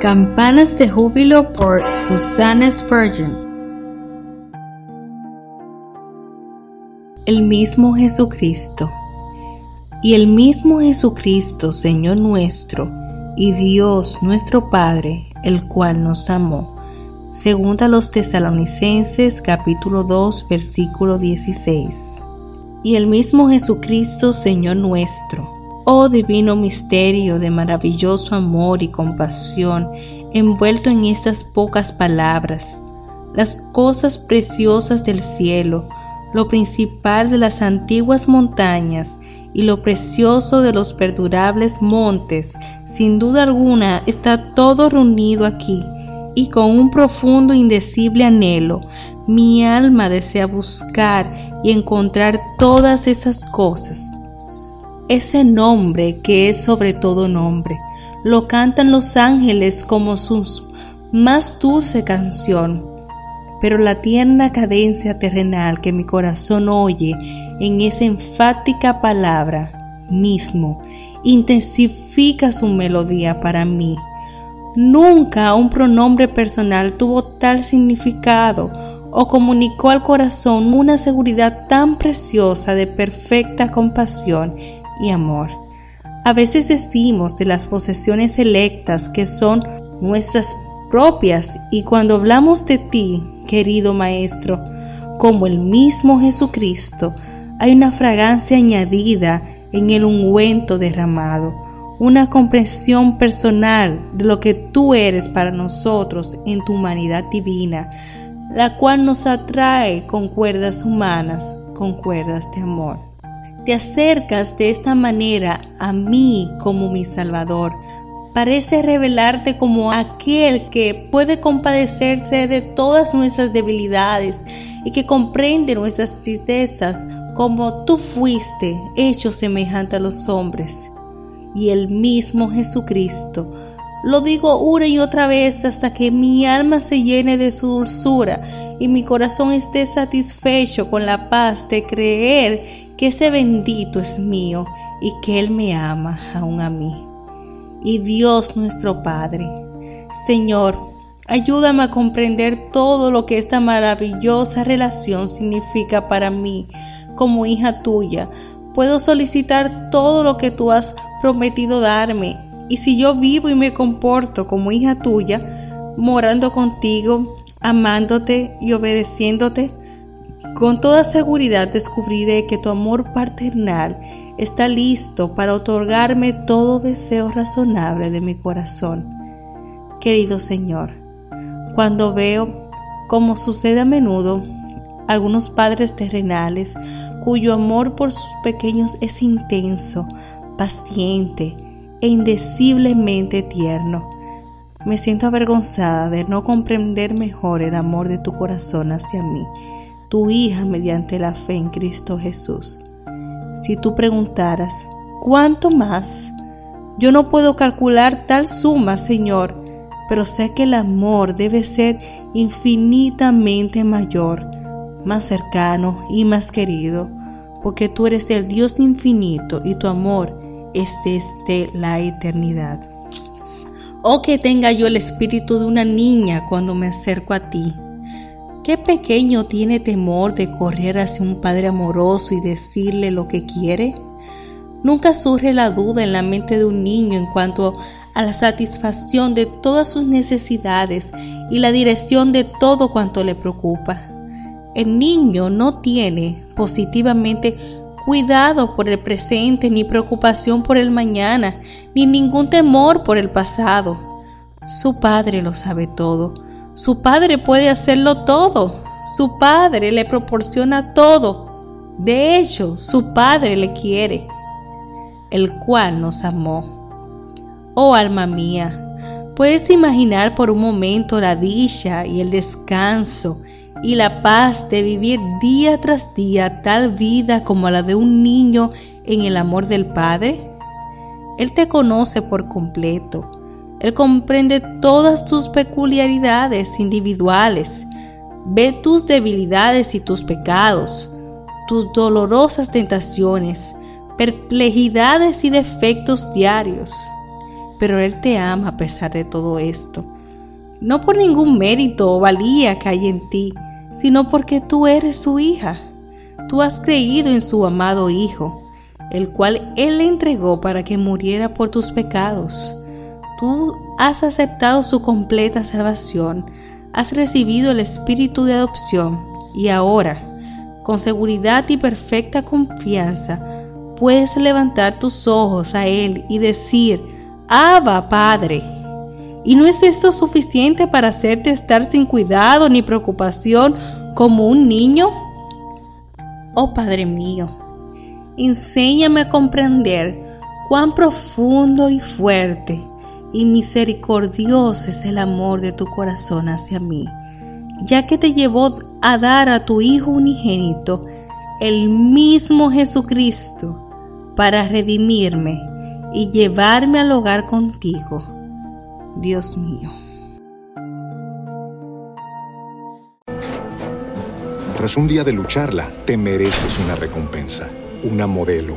Campanas de júbilo por Susana Spurgeon. El mismo Jesucristo. Y el mismo Jesucristo, Señor nuestro, y Dios nuestro Padre, el cual nos amó. Segunda a los tesalonicenses capítulo 2 versículo 16. Y el mismo Jesucristo, Señor nuestro, oh divino misterio de maravilloso amor y compasión, envuelto en estas pocas palabras, las cosas preciosas del cielo, lo principal de las antiguas montañas y lo precioso de los perdurables montes, sin duda alguna está todo reunido aquí, y con un profundo indecible anhelo, mi alma desea buscar y encontrar todas esas cosas ese nombre que es sobre todo nombre. Lo cantan los ángeles como su más dulce canción. Pero la tierna cadencia terrenal que mi corazón oye en esa enfática palabra mismo intensifica su melodía para mí. Nunca un pronombre personal tuvo tal significado o comunicó al corazón una seguridad tan preciosa de perfecta compasión y amor. A veces decimos de las posesiones electas que son nuestras propias y cuando hablamos de ti, querido Maestro, como el mismo Jesucristo, hay una fragancia añadida en el ungüento derramado, una comprensión personal de lo que tú eres para nosotros en tu humanidad divina, la cual nos atrae con cuerdas humanas, con cuerdas de amor te acercas de esta manera a mí como mi Salvador. Parece revelarte como aquel que puede compadecerse de todas nuestras debilidades y que comprende nuestras tristezas como tú fuiste hecho semejante a los hombres. Y el mismo Jesucristo lo digo una y otra vez hasta que mi alma se llene de su dulzura y mi corazón esté satisfecho con la paz de creer que ese bendito es mío y que Él me ama aún a mí. Y Dios nuestro Padre, Señor, ayúdame a comprender todo lo que esta maravillosa relación significa para mí como hija tuya. Puedo solicitar todo lo que tú has prometido darme. Y si yo vivo y me comporto como hija tuya, morando contigo, amándote y obedeciéndote, con toda seguridad descubriré que tu amor paternal está listo para otorgarme todo deseo razonable de mi corazón. Querido Señor, cuando veo, como sucede a menudo, algunos padres terrenales cuyo amor por sus pequeños es intenso, paciente e indeciblemente tierno, me siento avergonzada de no comprender mejor el amor de tu corazón hacia mí tu hija mediante la fe en Cristo Jesús. Si tú preguntaras, ¿cuánto más? Yo no puedo calcular tal suma, Señor, pero sé que el amor debe ser infinitamente mayor, más cercano y más querido, porque tú eres el Dios infinito y tu amor es desde la eternidad. Oh que tenga yo el espíritu de una niña cuando me acerco a ti ¿Qué pequeño tiene temor de correr hacia un padre amoroso y decirle lo que quiere? Nunca surge la duda en la mente de un niño en cuanto a la satisfacción de todas sus necesidades y la dirección de todo cuanto le preocupa. El niño no tiene positivamente cuidado por el presente, ni preocupación por el mañana, ni ningún temor por el pasado. Su padre lo sabe todo. Su padre puede hacerlo todo. Su padre le proporciona todo. De hecho, su padre le quiere, el cual nos amó. Oh alma mía, puedes imaginar por un momento la dicha y el descanso y la paz de vivir día tras día tal vida como la de un niño en el amor del Padre? Él te conoce por completo. Él comprende todas tus peculiaridades individuales. Ve tus debilidades y tus pecados, tus dolorosas tentaciones, perplejidades y defectos diarios. Pero Él te ama a pesar de todo esto. No por ningún mérito o valía que hay en ti, sino porque tú eres su hija. Tú has creído en su amado Hijo, el cual Él le entregó para que muriera por tus pecados. Tú has aceptado su completa salvación, has recibido el espíritu de adopción y ahora, con seguridad y perfecta confianza, puedes levantar tus ojos a Él y decir, Abba, Padre. ¿Y no es esto suficiente para hacerte estar sin cuidado ni preocupación como un niño? Oh Padre mío, enséñame a comprender cuán profundo y fuerte y misericordioso es el amor de tu corazón hacia mí, ya que te llevó a dar a tu Hijo unigénito, el mismo Jesucristo, para redimirme y llevarme al hogar contigo Dios mío. Tras un día de lucharla, te mereces una recompensa, una modelo,